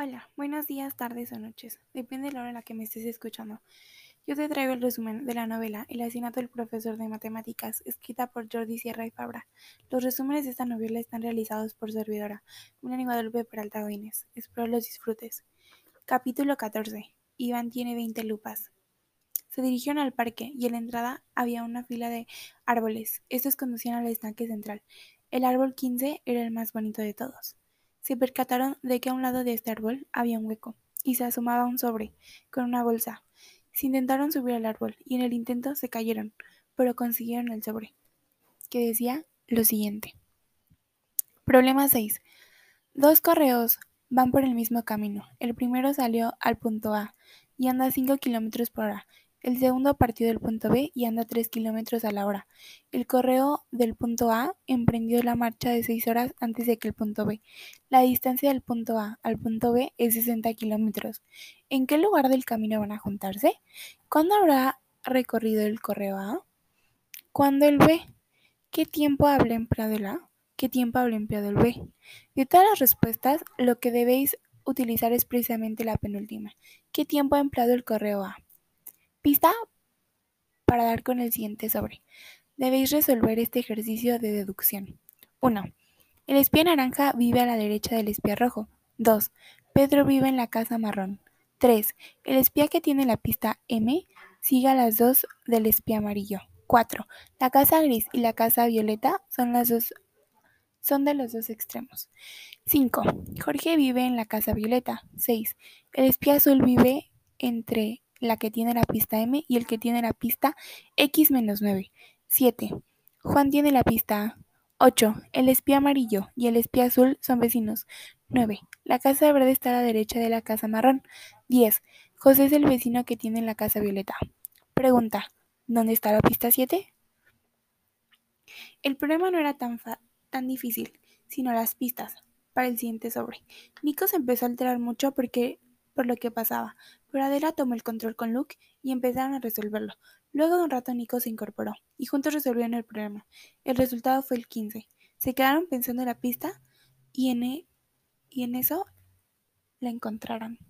Hola, buenos días, tardes o noches, depende de la hora en la que me estés escuchando. Yo te traigo el resumen de la novela El asesinato del profesor de matemáticas, escrita por Jordi Sierra y Fabra. Los resúmenes de esta novela están realizados por servidora, una Guadalupe Peralta Godínez. Espero los disfrutes. Capítulo 14. Iván tiene 20 lupas. Se dirigieron al parque y en la entrada había una fila de árboles. Estos conducían al estanque central. El árbol 15 era el más bonito de todos se percataron de que a un lado de este árbol había un hueco, y se asomaba un sobre, con una bolsa. Se intentaron subir al árbol, y en el intento se cayeron, pero consiguieron el sobre, que decía lo siguiente. Problema 6. Dos correos van por el mismo camino. El primero salió al punto A y anda a 5 km por hora. El segundo partió del punto B y anda 3 kilómetros a la hora. El correo del punto A emprendió la marcha de 6 horas antes de que el punto B. La distancia del punto A al punto B es 60 kilómetros. ¿En qué lugar del camino van a juntarse? ¿Cuándo habrá recorrido el correo A? ¿Cuándo el B? ¿Qué tiempo habrá empleado el A? ¿Qué tiempo habrá empleado el B? De todas las respuestas, lo que debéis utilizar es precisamente la penúltima. ¿Qué tiempo ha empleado el correo A? Pista para dar con el siguiente sobre. Debéis resolver este ejercicio de deducción. 1. El espía naranja vive a la derecha del espía rojo. 2. Pedro vive en la casa marrón. 3. El espía que tiene la pista M sigue a las dos del espía amarillo. 4. La casa gris y la casa violeta son las dos son de los dos extremos. 5. Jorge vive en la casa violeta. 6. El espía azul vive entre la que tiene la pista M y el que tiene la pista X-9. 7. Juan tiene la pista A. 8. El espía amarillo y el espía azul son vecinos. 9. La casa verde está a la derecha de la casa marrón. 10. José es el vecino que tiene la casa violeta. Pregunta. ¿Dónde está la pista 7? El problema no era tan, tan difícil, sino las pistas para el siguiente sobre. Nico se empezó a alterar mucho porque por lo que pasaba, pero Adela tomó el control con Luke y empezaron a resolverlo. Luego de un rato Nico se incorporó, y juntos resolvieron el problema. El resultado fue el 15. Se quedaron pensando en la pista y en, e, y en eso la encontraron.